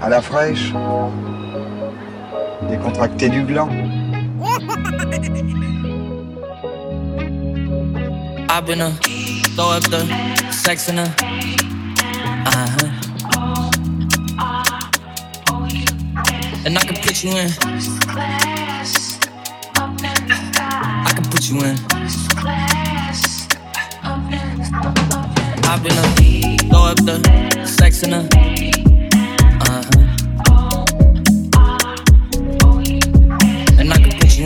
à la fraîche, décontracté du gland. I've been a throw up the sex in a uh-huh. And I can put you in. I can put you in. I've been a throw up the sex in a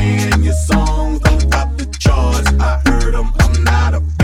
playing your songs don't top the charts. I heard them, I'm not a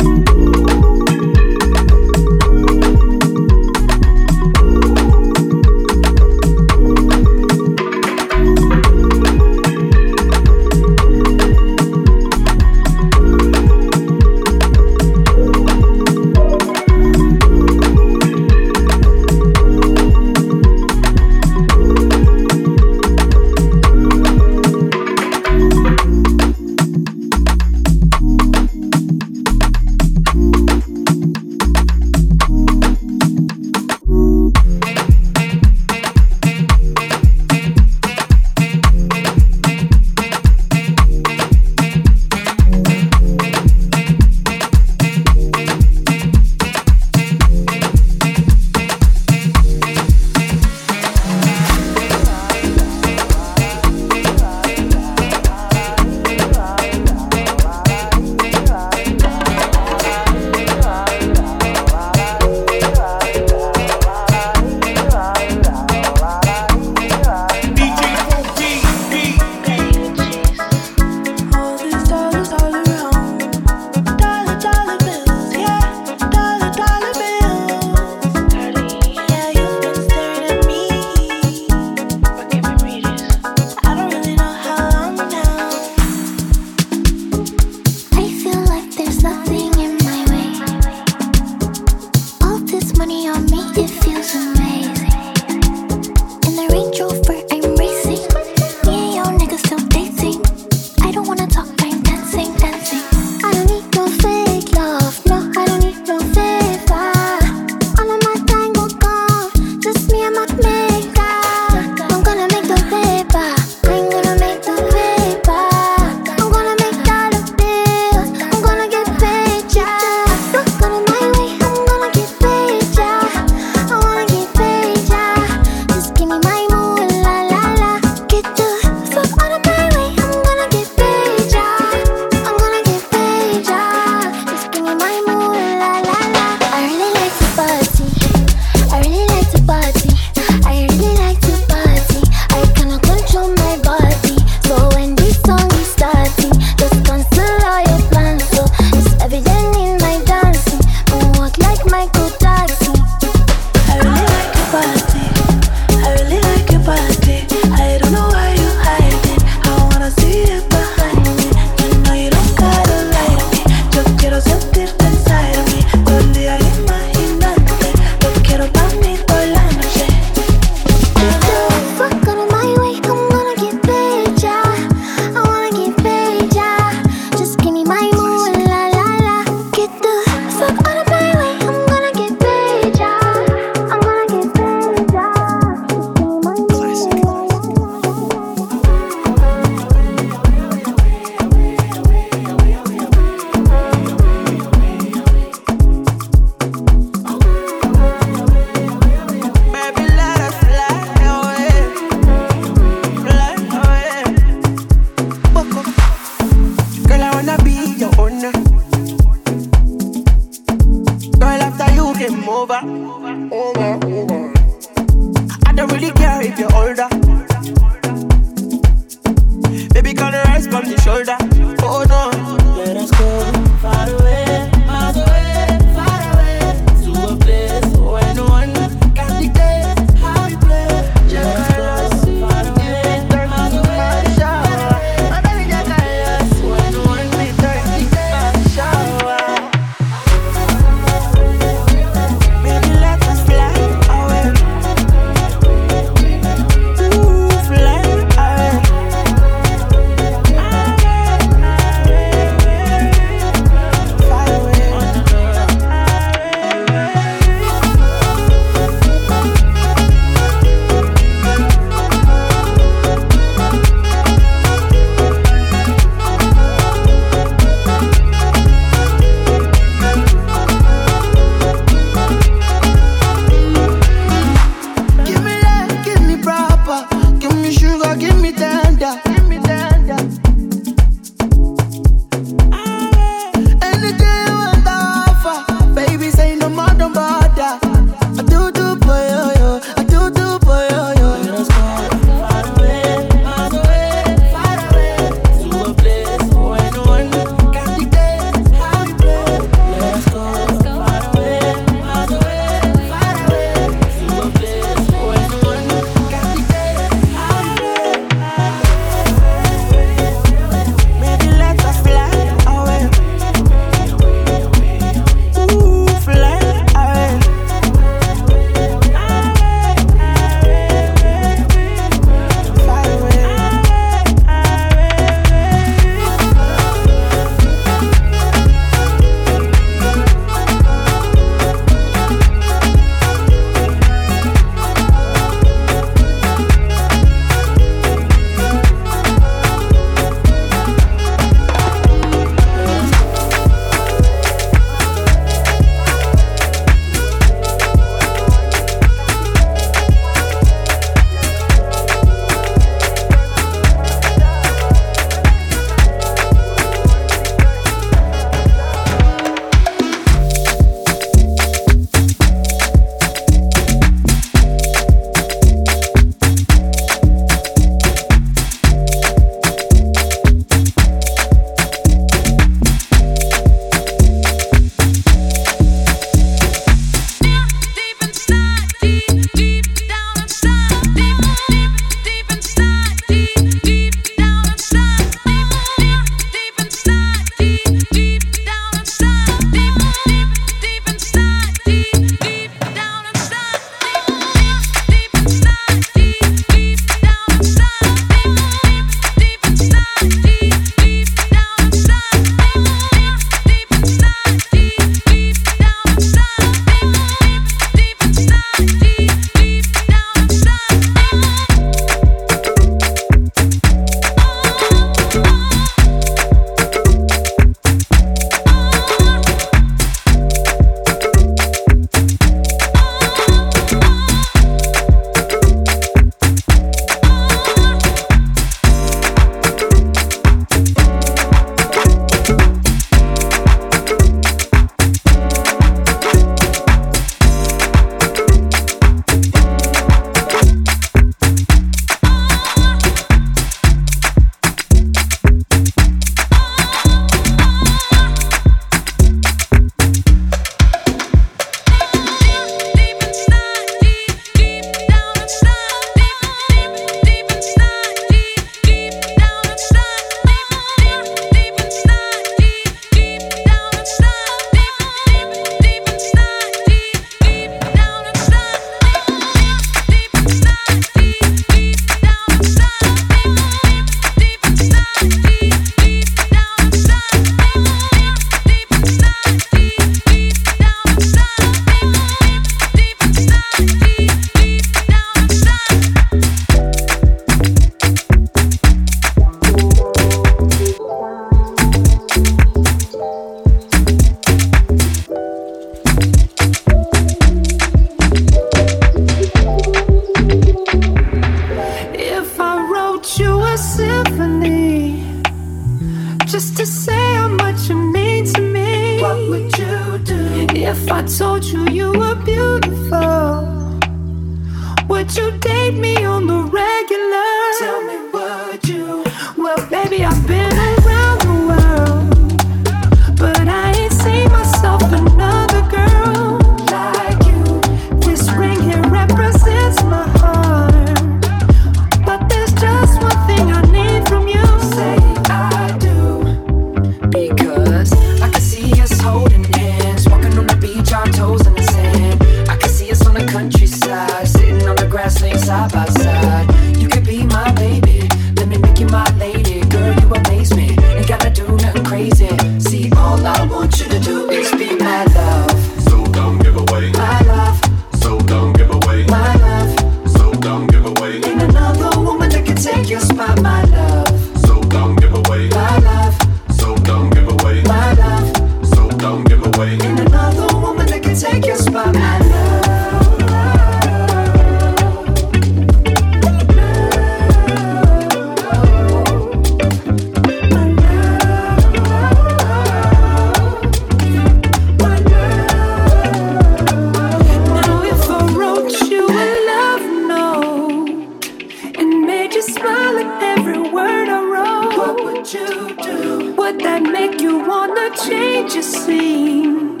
would that make you wanna change your scene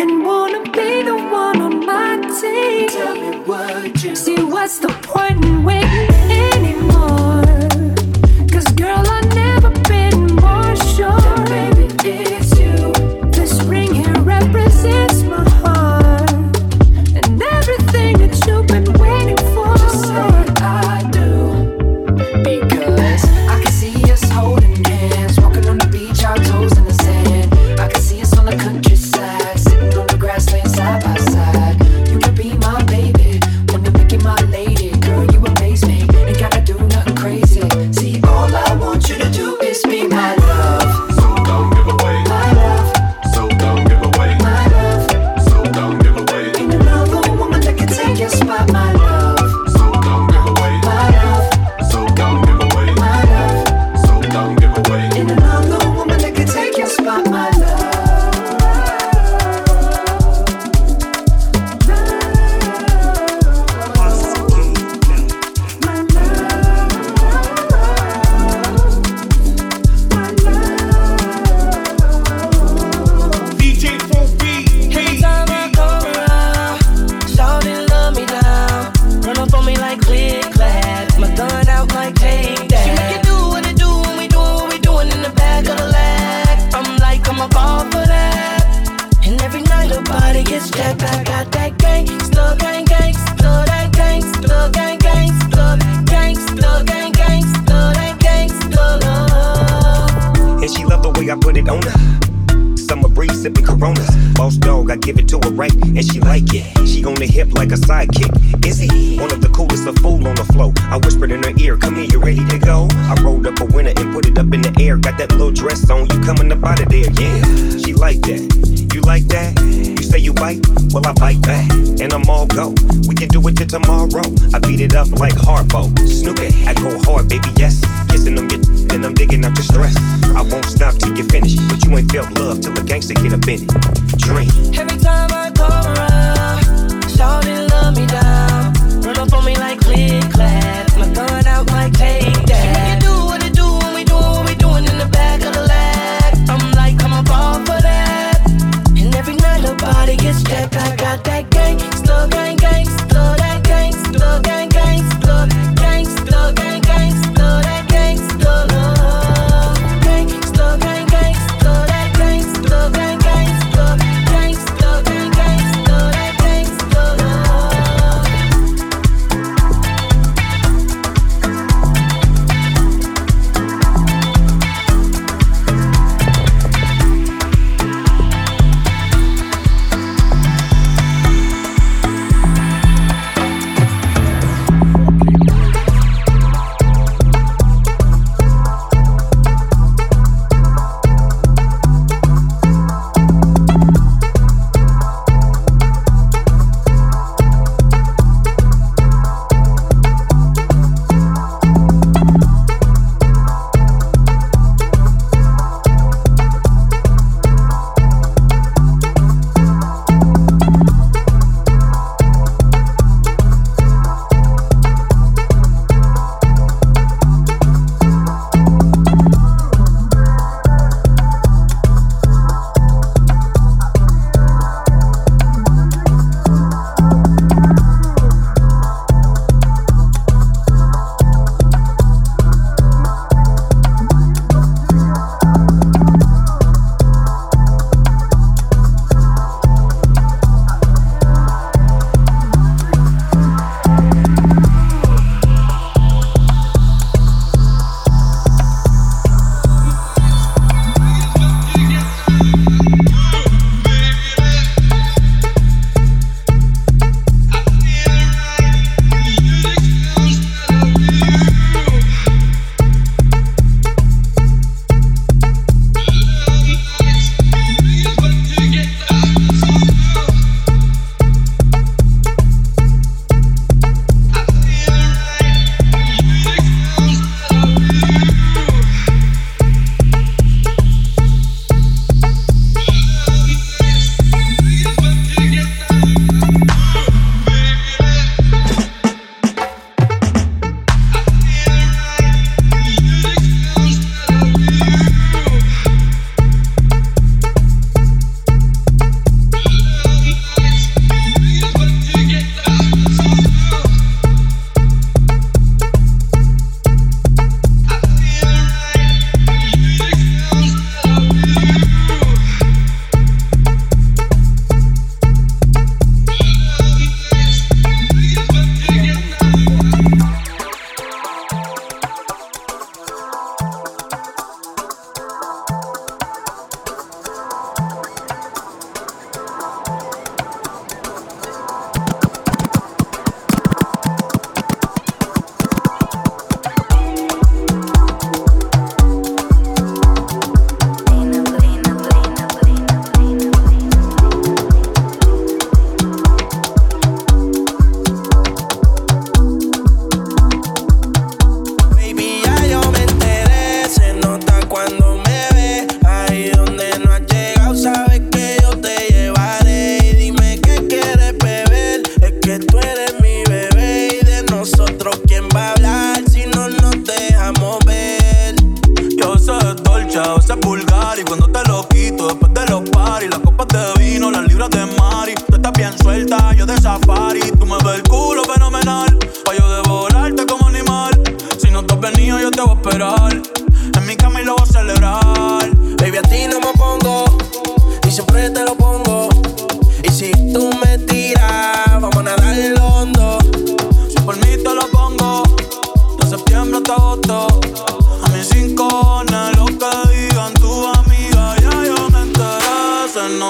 and wanna be the one on my team? Tell me what you see. What's the point in waiting?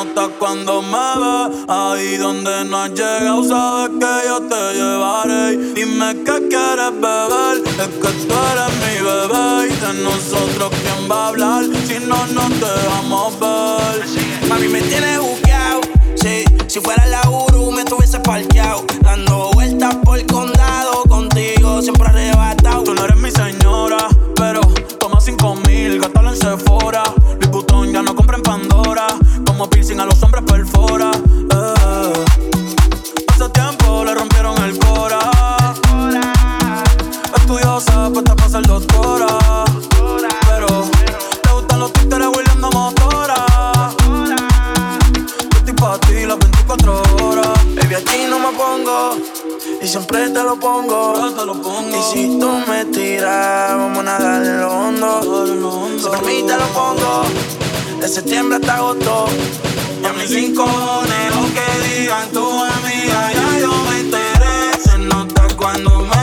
nota cuando me ve. Ahí donde no has llegado, sabes que yo te llevaré. Dime qué quieres beber, es que tú eres mi bebé. Y de nosotros, ¿quién va a hablar? Si no, no te vamos a ver. Mami, me tienes buqueado. Sí, si fuera la Uru, me estuviese parqueado. Dando vueltas por el condado, contigo siempre arrebatado. Tú no eres mi señora, pero toma cinco mil, gastalo en Sephora como piercing a los hombres perfora. Eh. Hace tiempo le rompieron el cora. Estudiosa, puesta para ser doctora. Pero te gustan los títeres huirleando motora. Yo estoy para ti las 24 horas. Baby, aquí no me pongo. Y siempre te lo pongo. Lo pongo. Y si tú me tiras, vamos a nadar en lo hondo. Siempre a mí te lo pongo de septiembre hasta agosto. Y a mis rincones, que digan tu amiga, ya yo me enteré. Se nota cuando me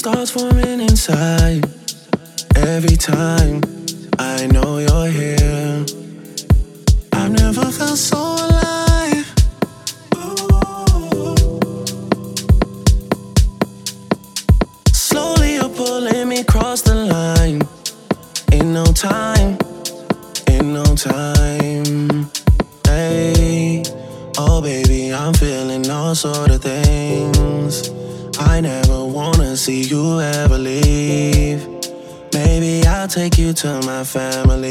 Starts forming inside. Every time I know you're. my family.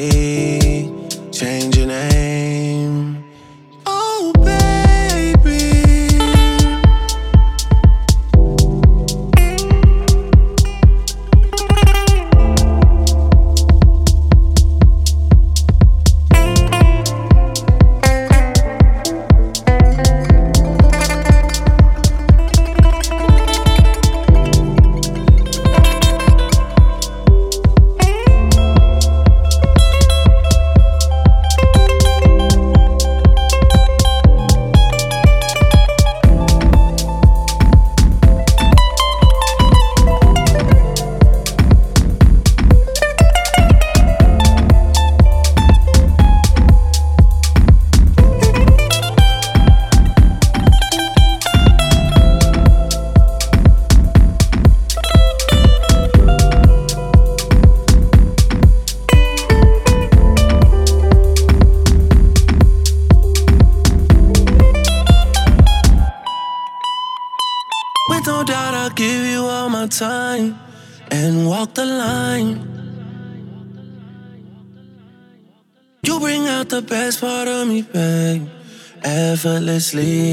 Effortlessly,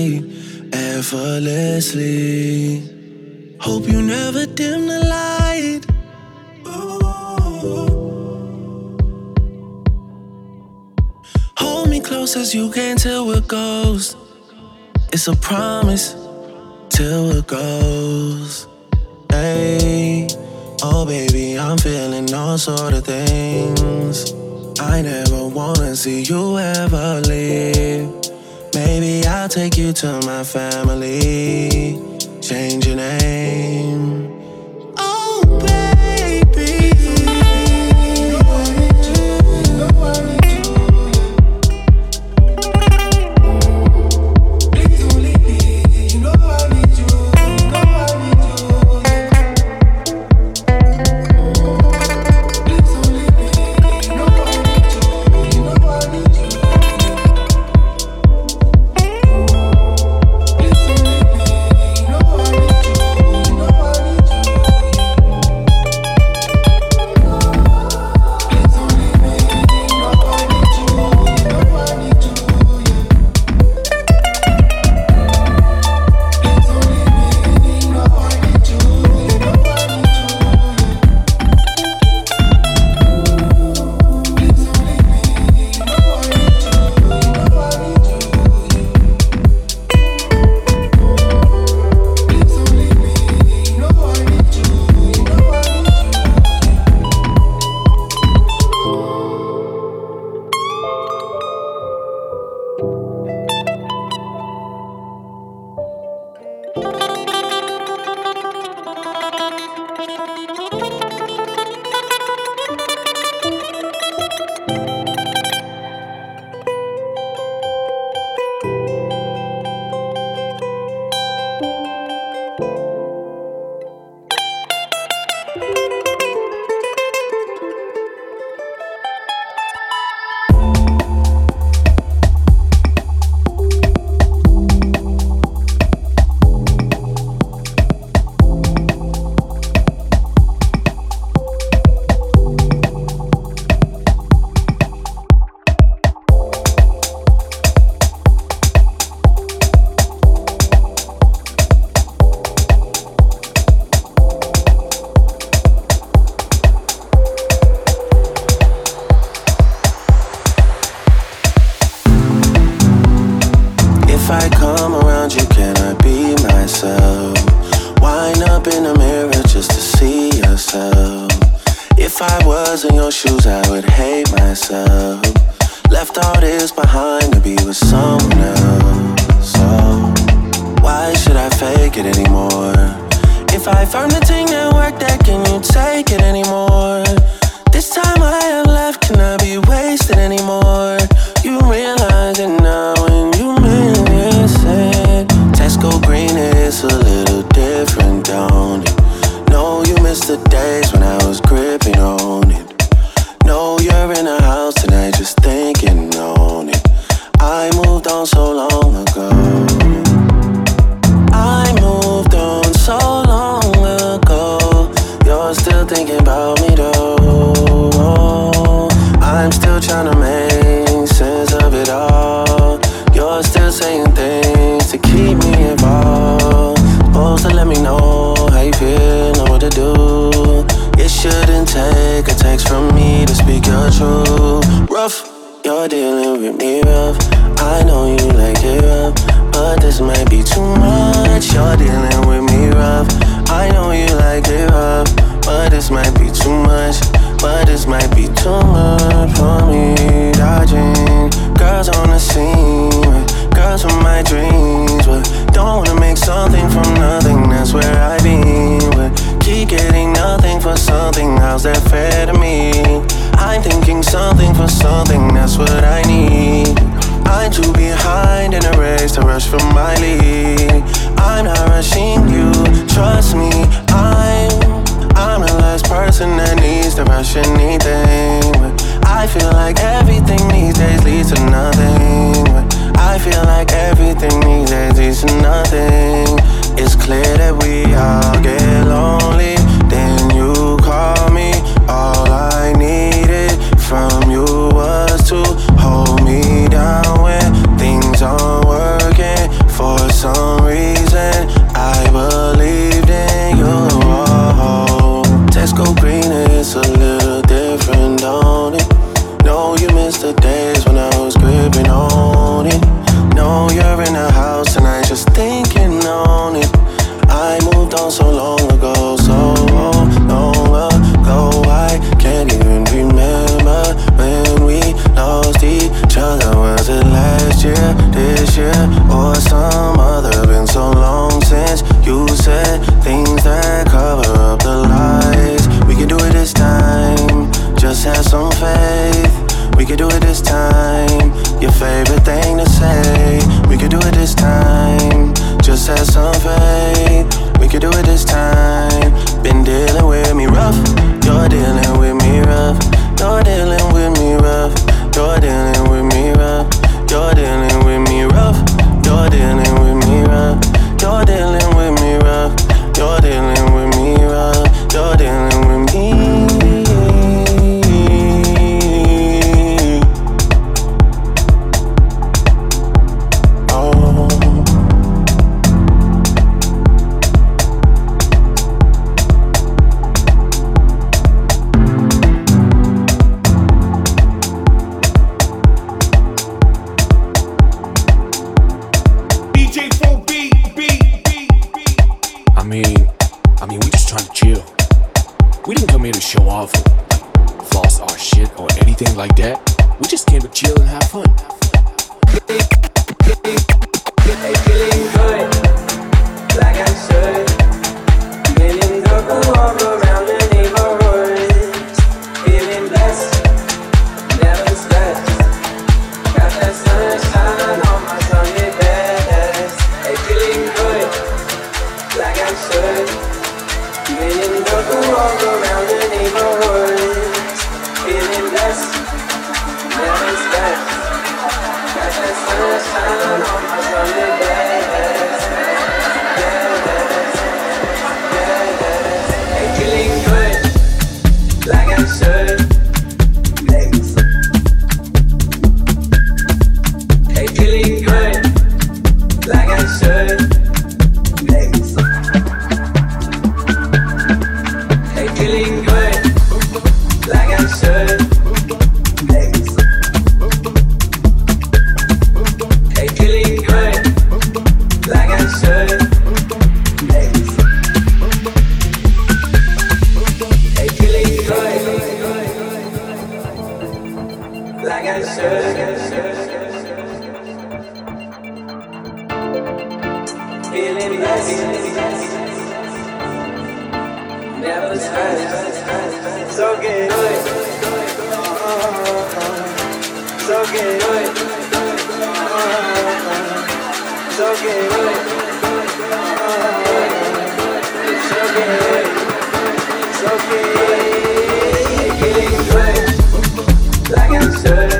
Like I'm certain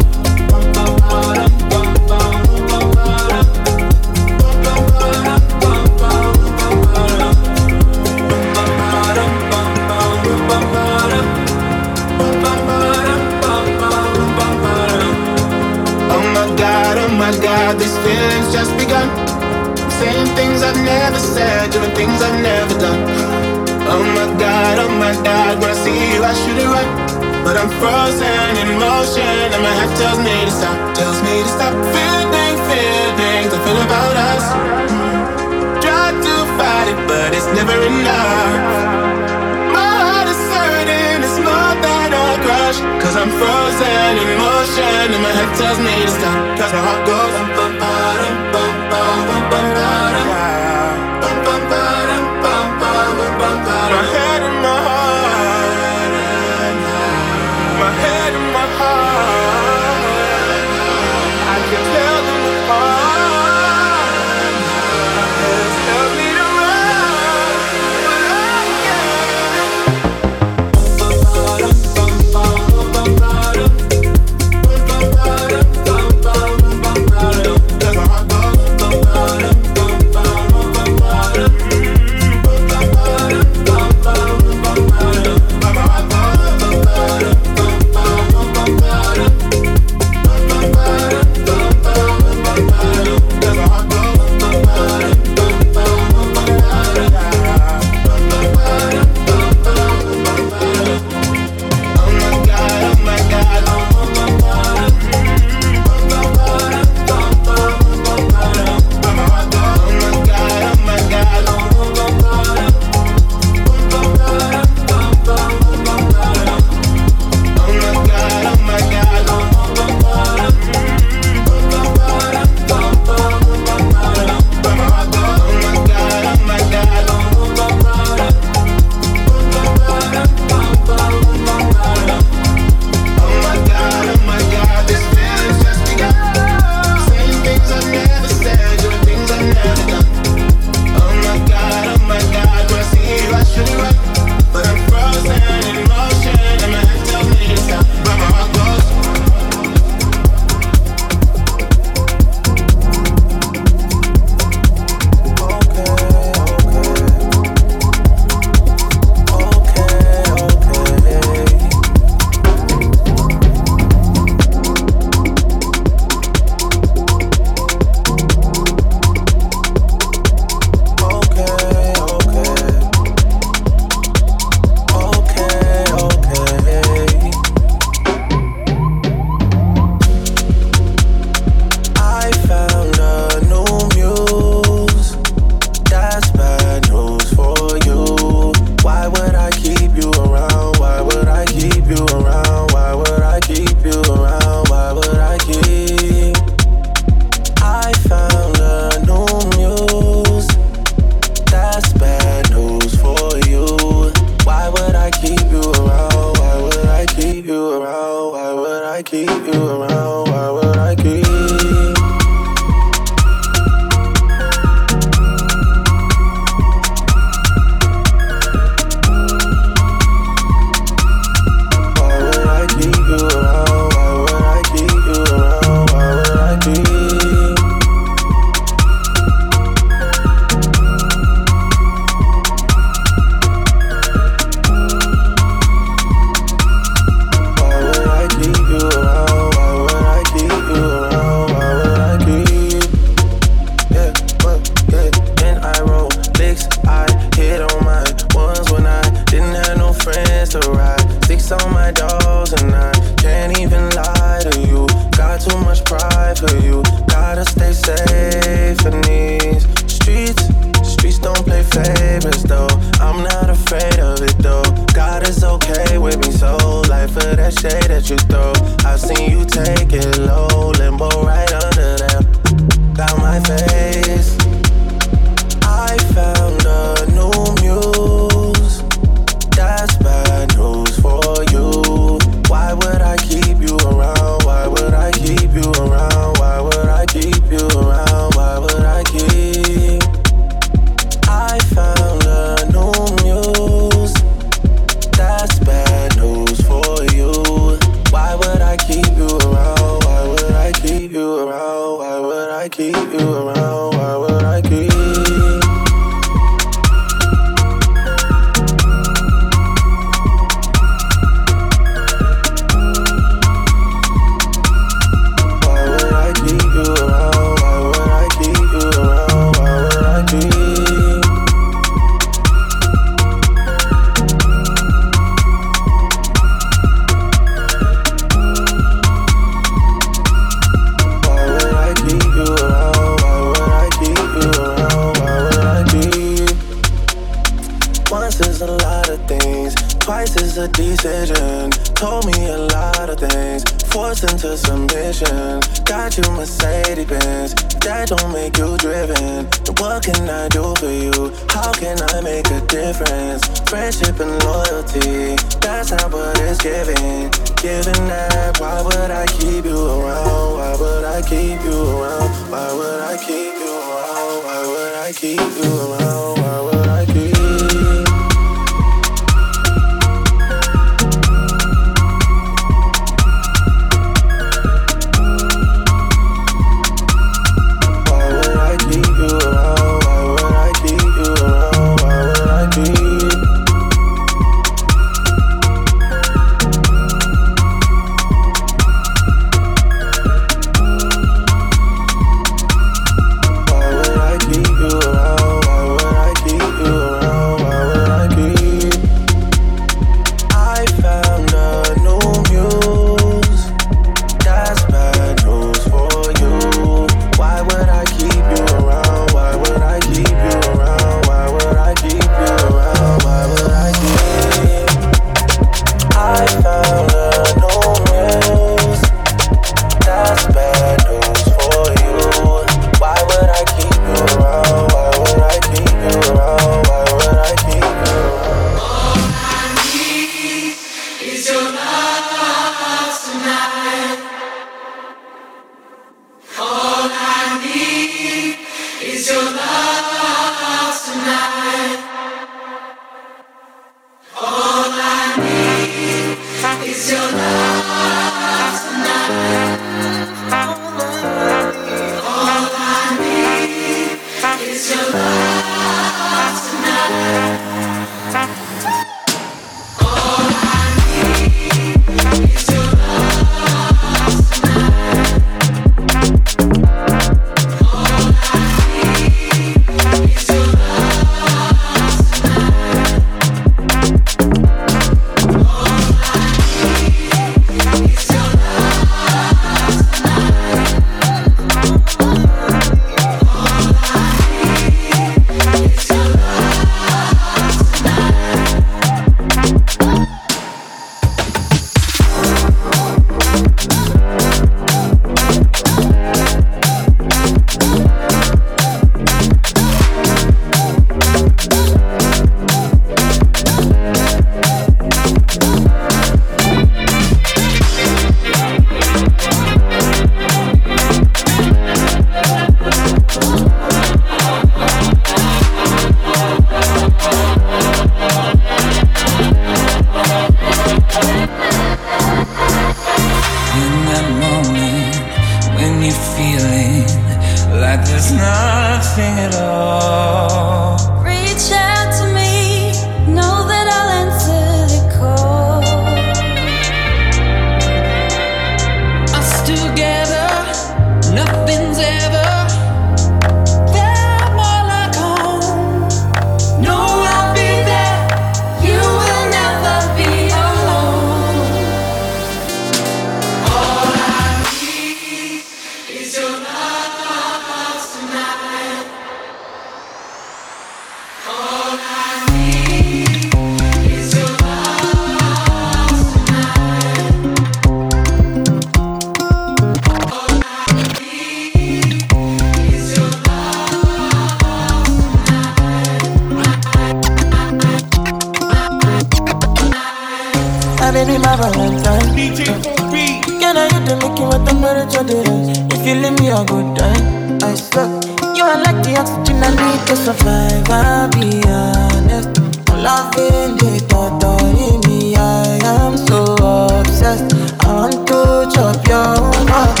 chop your heart.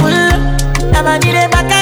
Never did it back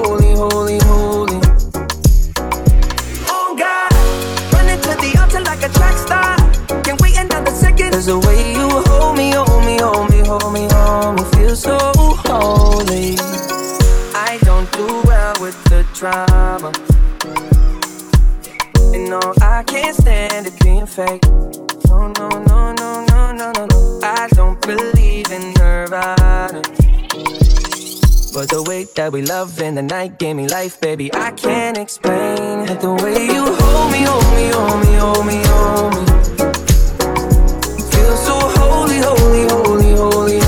no, I can't stand it being fake. No, no, no, no, no, no, no, no. I don't believe in nirvana. But the way that we love in the night gave me life, baby. I can't explain it. The way you hold me, hold me, hold me, hold me, hold me. Feel so holy, holy, holy, holy, holy.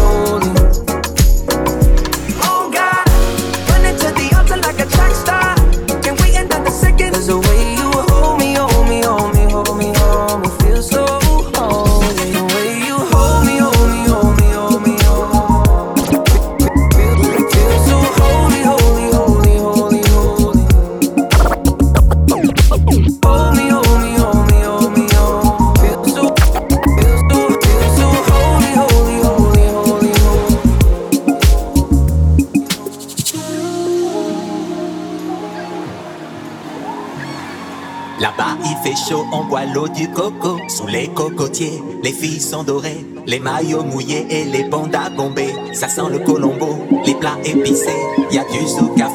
L'eau du coco. Sous les cocotiers, les filles sont dorées. Les maillots mouillés et les bandes à gomber. Ça sent le colombo, les plats épicés. Y a du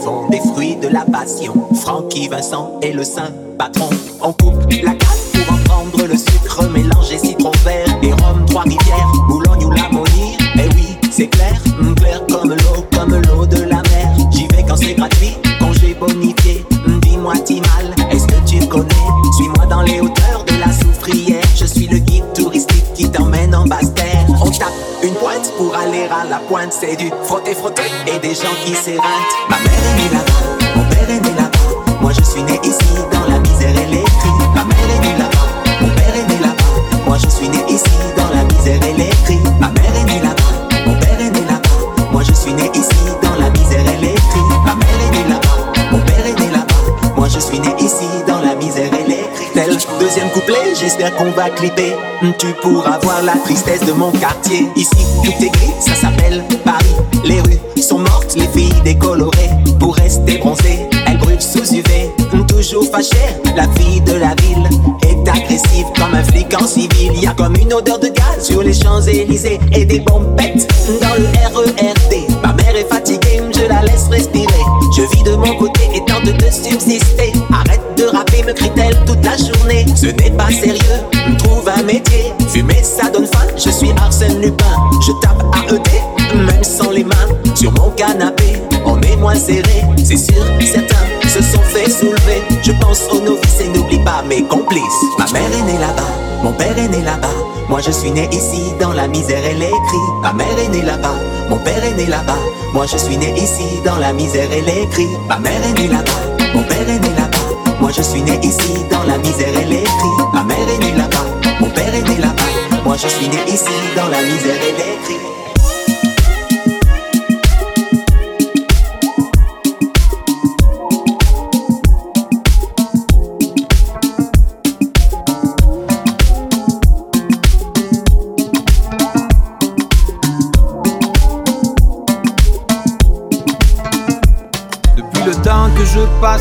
fond, des fruits de la passion. Francky Vincent et le saint patron. On coupe la canne pour en prendre le sucre. Mélanger citron vert et rhum, trois-rivières. Boulogne ou la. Eh oui, c'est clair, hum, clair comme l'eau, comme l'eau de la mer. J'y vais quand c'est gratuit, congé bonifié. Hum, Dis-moi, Timal, dans les hauteurs de la soufrière. Je suis le guide touristique qui t'emmène en basse terre. On tape une pointe pour aller à la pointe. C'est du frotter, frotter et des gens qui s'éreintent. Ma mère est née là-bas, mon père est né là-bas. Moi je suis né ici dans la misère et les cris. Ma mère est née là-bas, mon père est né là-bas. Moi je suis né ici dans la misère et les cris. J'espère qu'on va clipper. Tu pourras voir la tristesse de mon quartier. Ici, tout est gris, ça s'appelle Paris. Les rues sont mortes, les filles décolorées. Pour rester bronzées, elles brûlent sous UV. Toujours fâchée, la fille de la ville est agressive comme un flic en civil. Y a comme une odeur de gaz sur les Champs-Élysées et des bombettes dans le RERD. Ma mère est fatiguée, je la laisse respirer. Je vis de mon côté et tente de subsister. Arrête me crie-t-elle toute la journée. Ce n'est pas sérieux, trouve un métier. Fumer, ça donne faim, je suis Arsène Lupin. Je tape AED, même sans les mains. Sur mon canapé, on est moins serré. C'est sûr, certains se sont fait soulever. Je pense aux novices et n'oublie pas mes complices. Ma mère est née là-bas, mon père est né là-bas. Moi je suis né ici, dans la misère et les cris. Ma mère est née là-bas, mon père est né là-bas. Moi je suis né ici, dans la misère et les cris. Ma mère est née là-bas, mon père est né là-bas. Moi je suis né ici, dans la misère et les. Ma mère est née là-bas, mon père est né là-bas. Moi je suis né ici, dans la misère et les.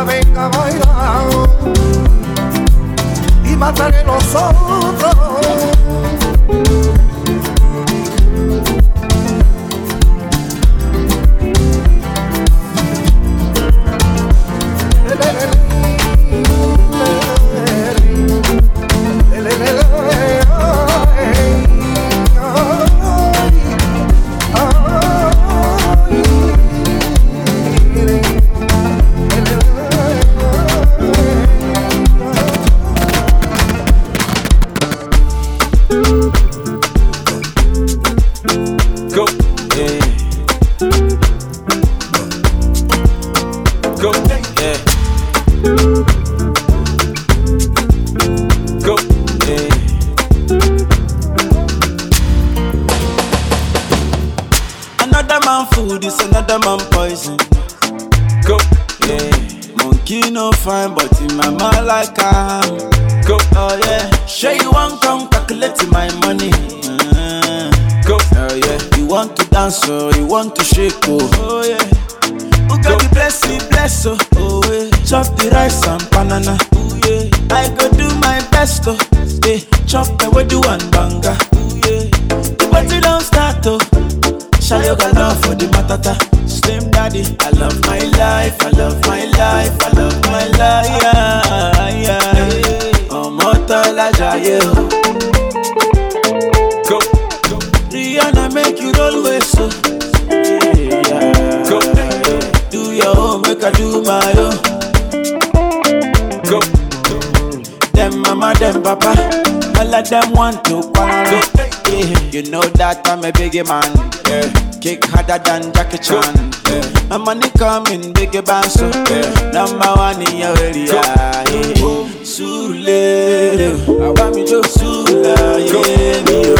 Venga, venga, baila y mataré los them want to quarrel. You know that I'm a biggie man. Yeah. Kick harder than Jackie Chan. Yeah. My money coming biggie bands so yeah. number one in your area. Yeah. Sule, I want me to Sule, yeah.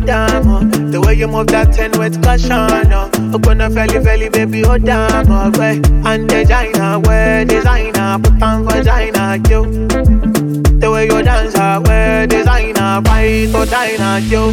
oh. The way you move that ten with caution, oh. Open a belly, belly, baby, oh damn, oh. Way and designer, way designer, put on vagina, yo. The way you dance, ah, oh, way designer, fight, oh, China, yo.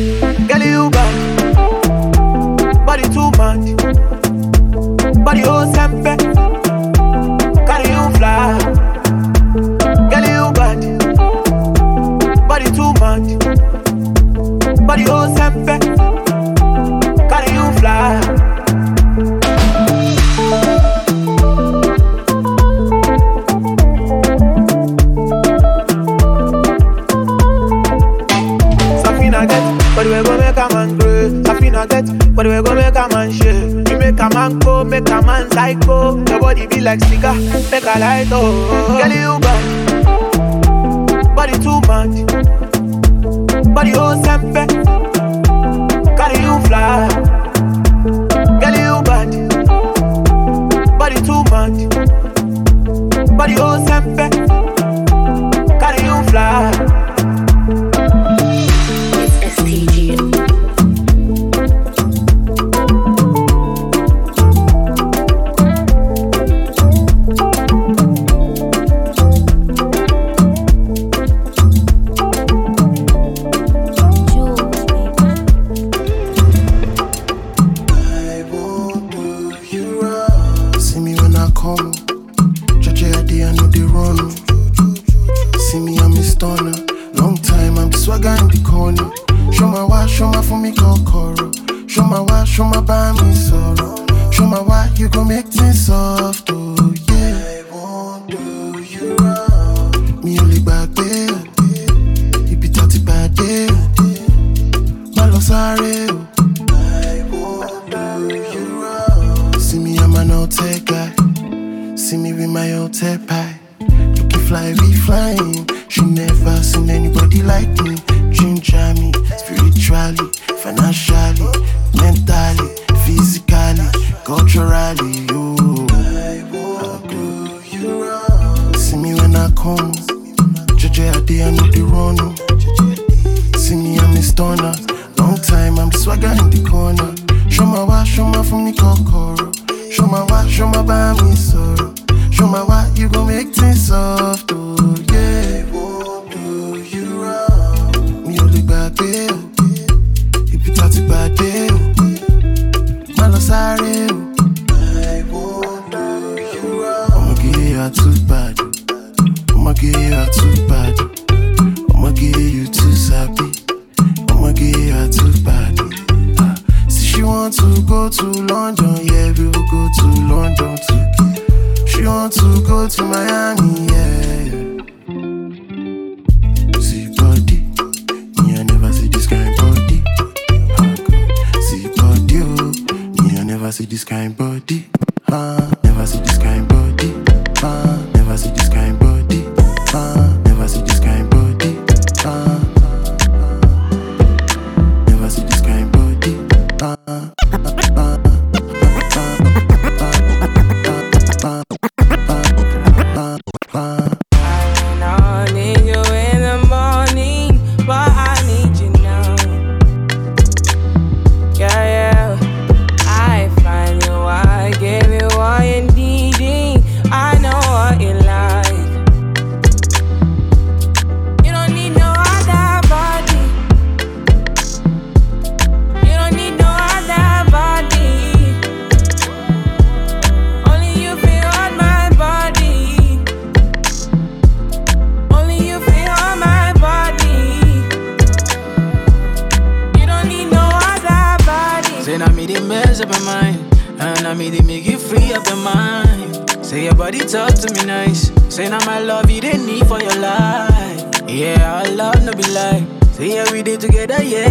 a light, oh. Girl, you bad. Body too much. Body oh, sempe. Girl, you fly. Girl, you bad. Body too much. Body oh, sempe.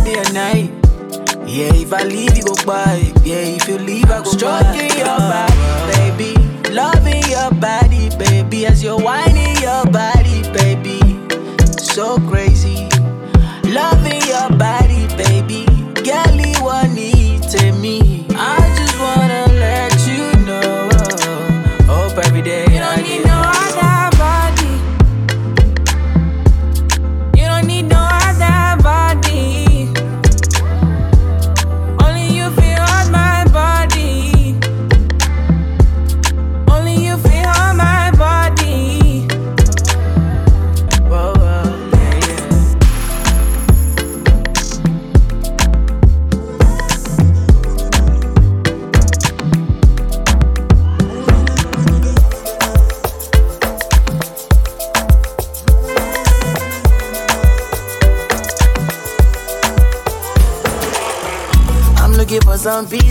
Day and night. Yeah, if I leave you go by. Yeah, if you leave I go Stroking your body, baby. Loving your body, baby. As you're whining your body, baby. So crazy. Loving your body,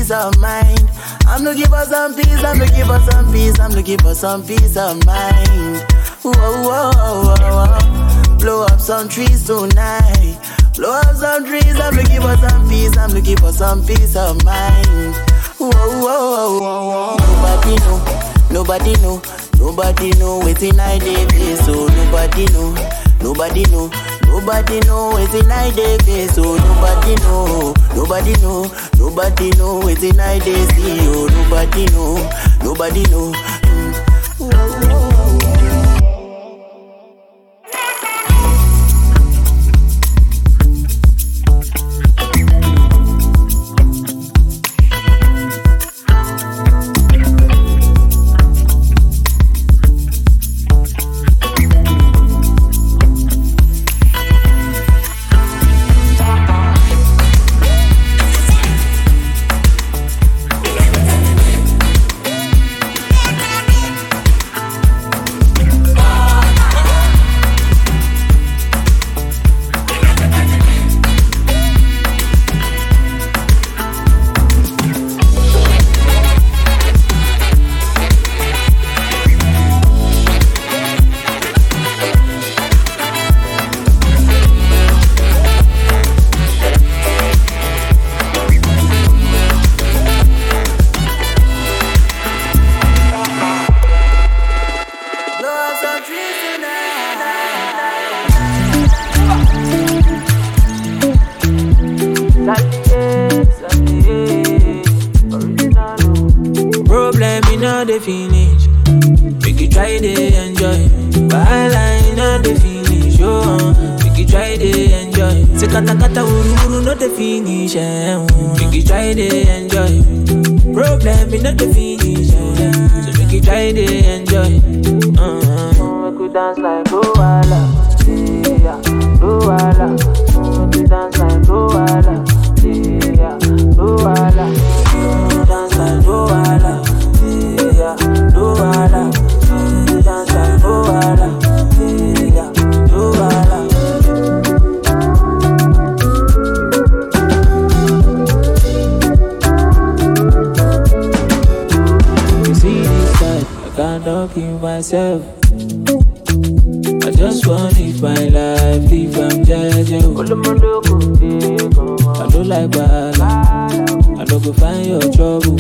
peace of mind. I'm looking for some peace. I'm looking for some peace. I'm looking for some peace of mind. Whoa, whoa, whoa, whoa. Blow up some trees tonight. Blow up some trees. I'm looking for some peace. I'm looking for some peace of mind. Whoa, whoa, whoa, whoa, whoa. Nobody know. Nobody know. Nobody know waiting I face. So nobody know. Nobody know. Nobody know waiting I dey face. So nobody know. Nobody know. Nobody know waiting I dey see. Oh, nobody know. Nobody know. Myself. I just want to live my life, live I'm judging. I don't like bad, I don't go find your trouble.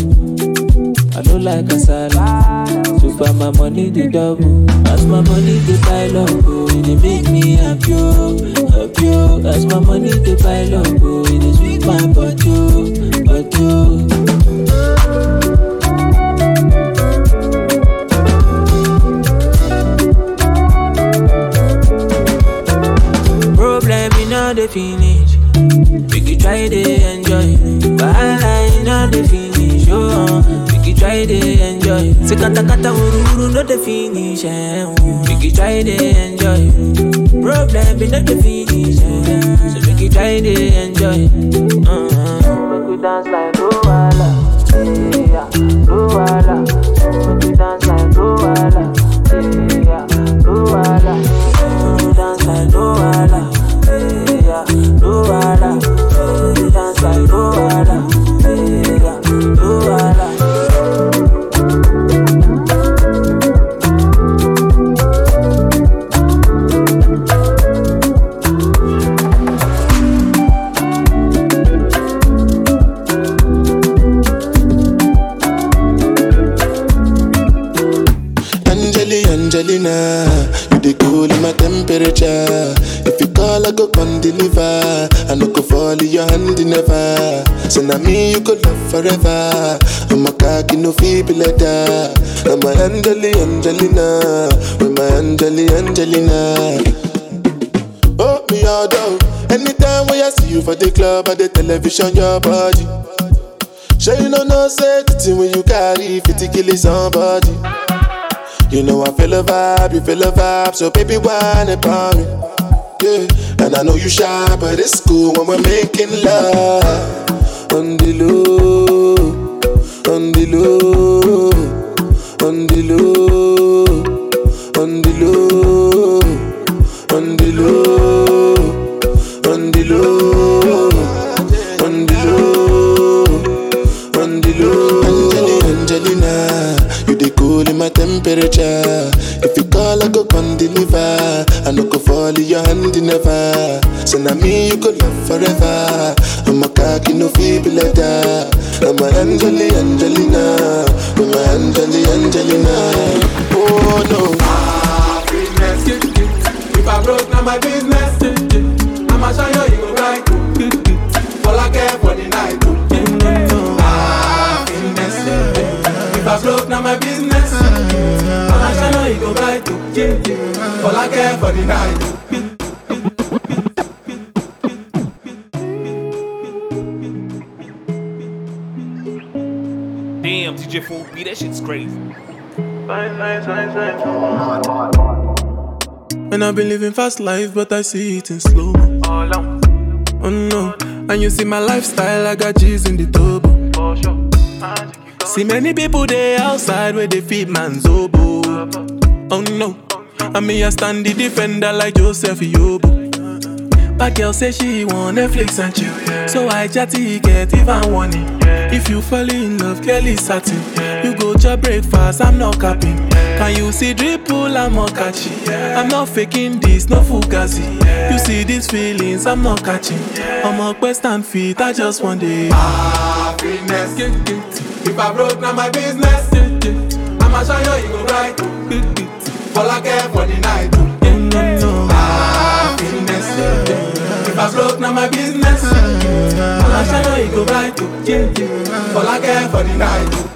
I don't like kasala, so far my money the double. As my money the pile up, oh, it make me happy, oh, happy. oh. As my money the pile up, oh, it sweet my body, oh, oh. Finish. Make you try to enjoy. Wahala in all the finish. Oh, make you try to enjoy. Say kata kata uru uru no the finish. Eh, uh, make you try to enjoy. Problem all the finish. Eh, so make you try to enjoy. Uh, make you dance like Luala. Yeah, Luala. Angeli Angelina. With my Angeli Angelina. Oh, me all down. Anytime when I see you for the club or the television, your body. Sure you know no say thing when you carry 50 kill somebody. You know I feel a vibe, you feel a vibe, so baby why whine about me. Yeah, and I know you shy, but it's cool when we're making love on the low, on the low, Damn, DJ 4B, that shit's crazy. And I've been living fast life, but I see it in slow. Oh no, and you see my lifestyle, I got G's in the turbo. See many people there outside where they feed man's oboe. Oh no, I mean I stand the defender like Joseph Yobo. But girl say she want Netflix and chill, so I chatty get even warning. If you fall in love, Kelly satin. You go to breakfast, I'm not capping. Can you see dripple, I'm not catching. I'm not faking this, no fugazi. You see these feelings, I'm not catching. I'm a quest and feet, I just want it. Happiness. If I broke, now my business. I'ma show you, you go right. All I care for the night. If I broke, now my business. I'ma show you, you go right. All I care for the night.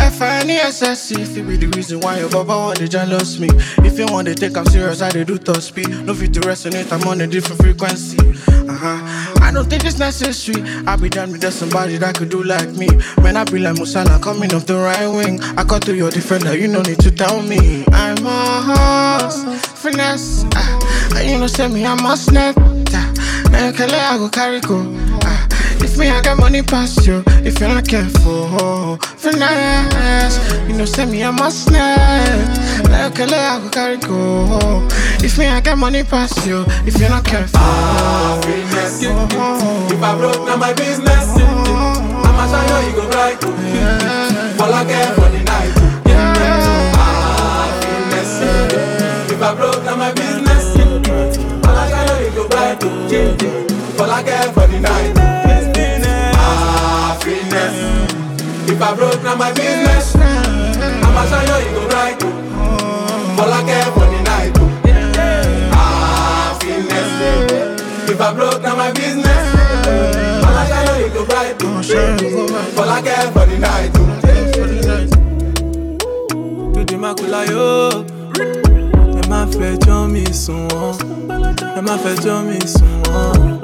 F-I-N-E-S-S-E If it be the reason why your baba want to jealous me If you want to take I'm serious, I dey do top speed No fit to resonate, I'm on a different frequency uh-huh. I don't think it's necessary. I be done with just somebody that could do like me. Man, I be like Musala coming off the right wing. I cut through your defender, you no need to tell me. I'm a horse, finesse. Uh, you know send me, I'm a snap. Uh, Now you I go carry go if me, I got money past you. If you're not careful, finesse. You know, send me a must net. Like a I go carry go. If me, I got money past you. If you're not careful, Happiness. If I broke, now my business. I'ma show you, you go right. All I care for the night. Happiness. If I broke, now my business. I'ma show you, you go right. All I care for the night. Broke, now my business. I'ma show you, you go right. All I care for the night. Ah, Happiness. If I broke, now my business. I'ma show you, you go right. All I care for the night. Dúdú má kú láyò. Ẹ má fẹjọ́ mi sùn wọ́n. Ẹ má fẹjọ́ mi sùn wọ́n.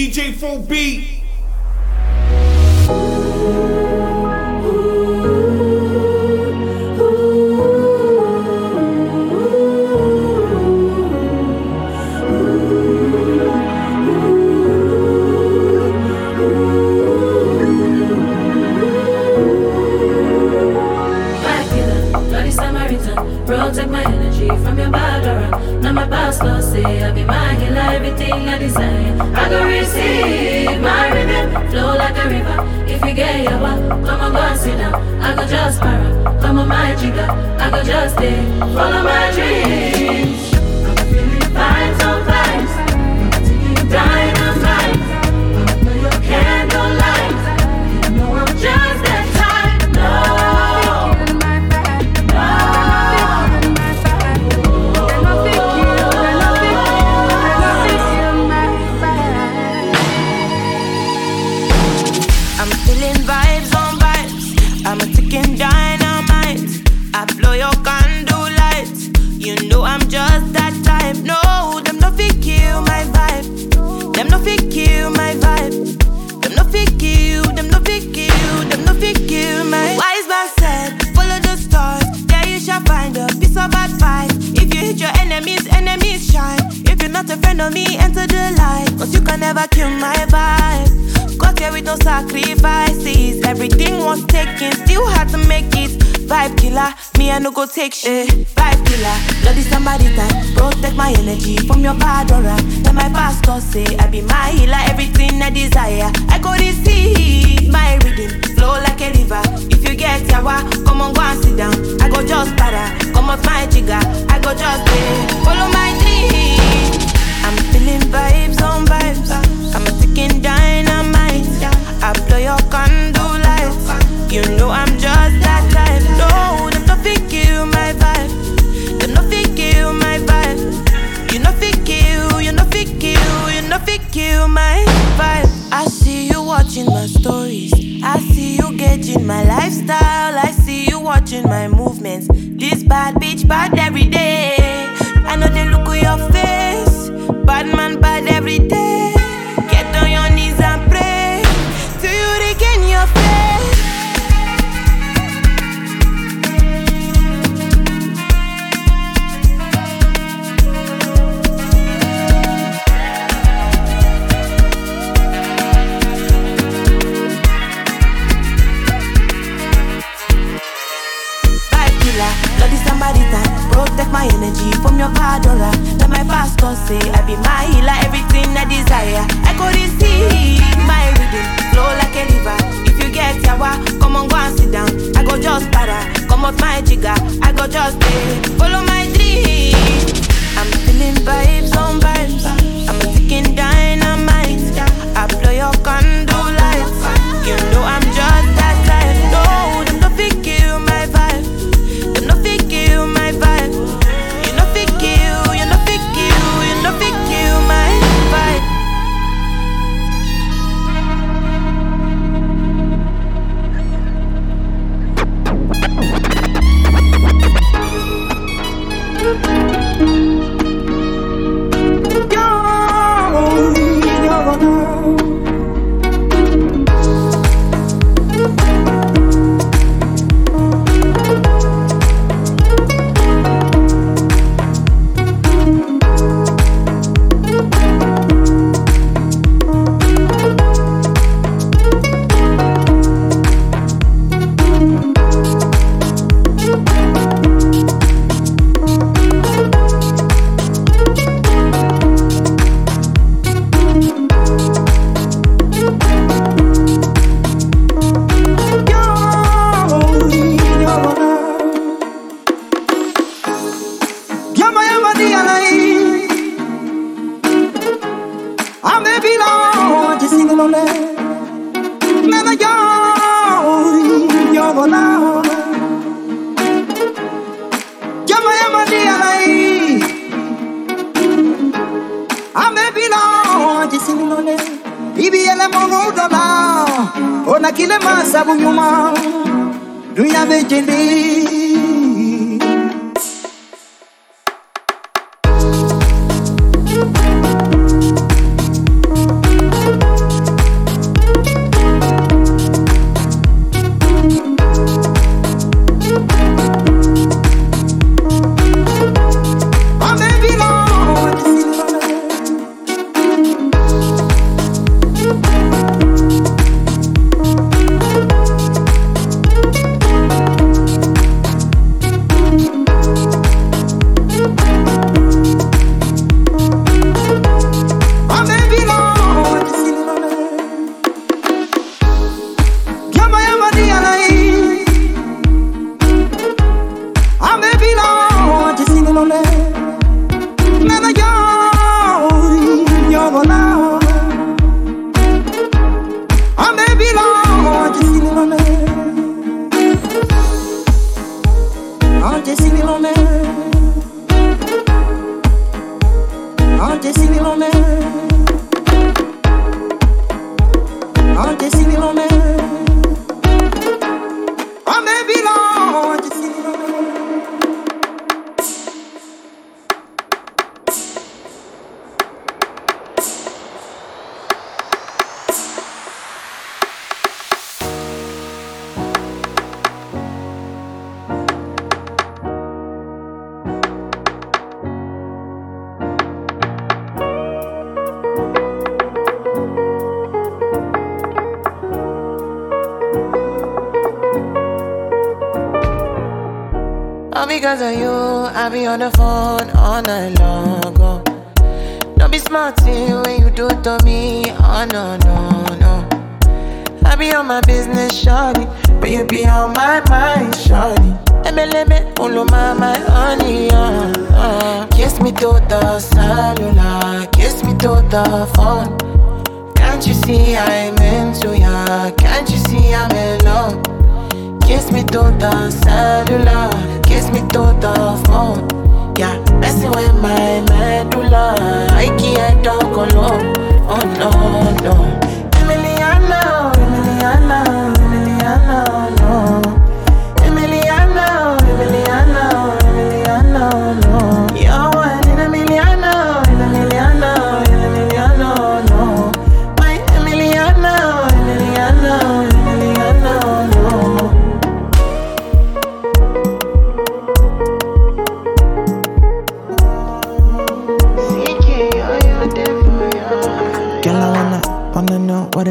DJ 4B. I go receive my rhythm, flow like a river. If you get your one, come on, go and sit down. I go just para, come on, my jigger. I go just stay, follow my dreams. Of me, enter the light. Cause you can never kill my vibe. Got here with no sacrifices. Everything was taken, still had to make it. Vibe killer, me I no go take shit. Vibe killer, bloody somebody time. Protect my energy from your bad aura. Then my pastor say I be my healer, everything I desire. I go receive my rhythm, flow like a river. If you get yawa, come on go and sit down. I go just para, come out my jigger. I go just pay, follow my dream. Feeling vibes on vibes. I'm a ticking dynamite. I blow your candle lights. You know I'm just that type. No, them no fit kill my vibe. Them no fit kill my vibe. You no fit kill, you no fit kill, you no fit kill my vibe. I see you watching my stories. I see you gauging my lifestyle. I see you watching my movements. This bad bitch bad every day. I know they look at your aura. Let my pastor say I be my healer, everything I desire. I go receive my rhythm, flow like a river. If you get yawa, come on go and sit down. I go just para, come out my jigger. I go just stay, follow my dream. I'm feeling vibes on vibes. I'm a ticking dynamite. I blow your candle on the phone all night long. Oh. Don't be smart when you do to me. Oh no, no, no. I be on my business, shawty. But you be on my mind, shawty. Emeleme, ulu my, my honey, uh, uh. Kiss me to the cellular, kiss me to the phone. Can't you see I'm into ya? Can't you see I'm in love? Kiss me to the cellular, kiss me to the phone. Messing with my medulla. I can't talk alone. Oh no, no.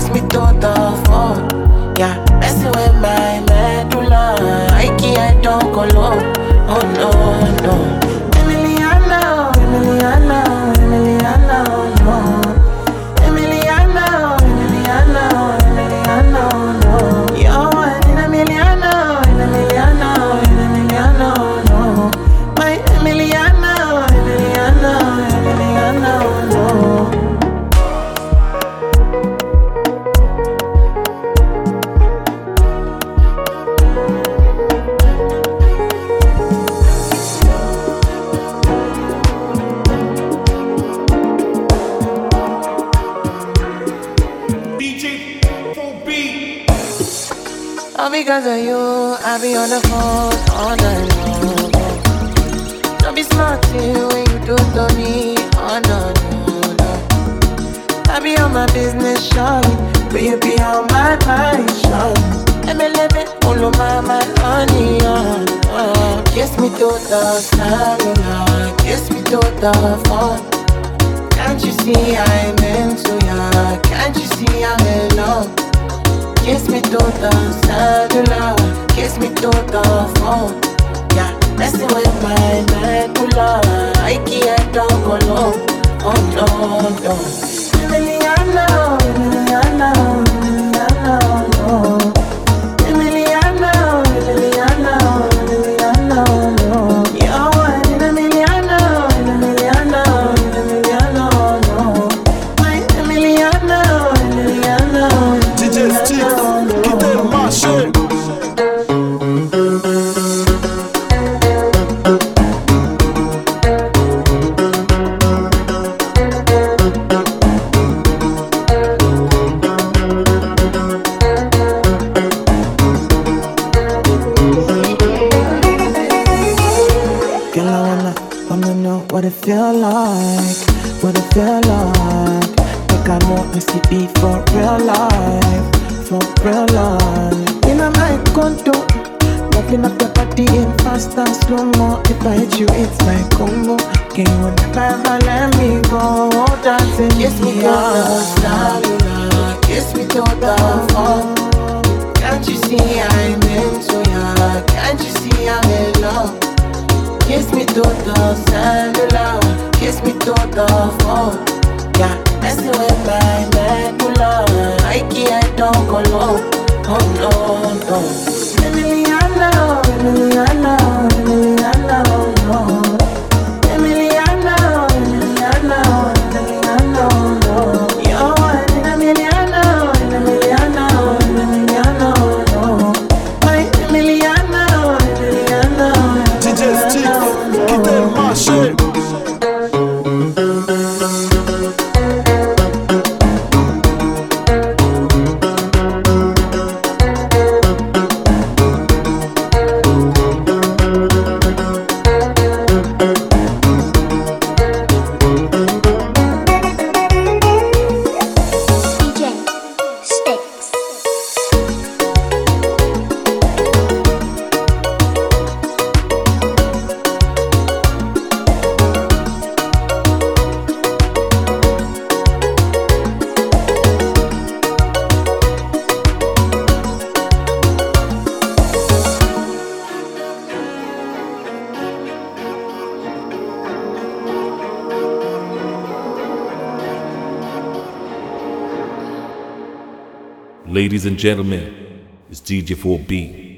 kiss me to the phone. Yeah, messing with my medulla. I can't talk alone. Oh no, no. Emiliana, Emiliana, All because of you, I be on the phone all night long. Don't be smart when you do to me. Oh no, no, no. I be on my business, shawty, but you be on my mind, shawty. MLM, all of my, my honey, uh, uh. Kiss me to the cellular, kiss me to the phone. Can't you see I'm into ya? Can't you see I'm in love? Kiss me to the cellular, kiss me the phone. Yeah, messing with my medulla. I can't talk alone. Oh no, no. Emiliana, Emiliano. Emiliana, feel like, what it feel like. Like I know SCP for real life, for real life. In a my condo, loving up your body in fast and slow mo. If I hit you, it's my combo. Can you never ever let me go? Dancing, kiss me to the cellular, kiss me to the phone. Can't you see I'm into ya? Can't you see I'm in love? Kiss me to the cellular, kiss me to the phone. Yeah, messing with my medulla. I can't don't go low. Oh no, no. Emiliana, Emiliana, oh no. Ladies and gentlemen, it's DJ 4B.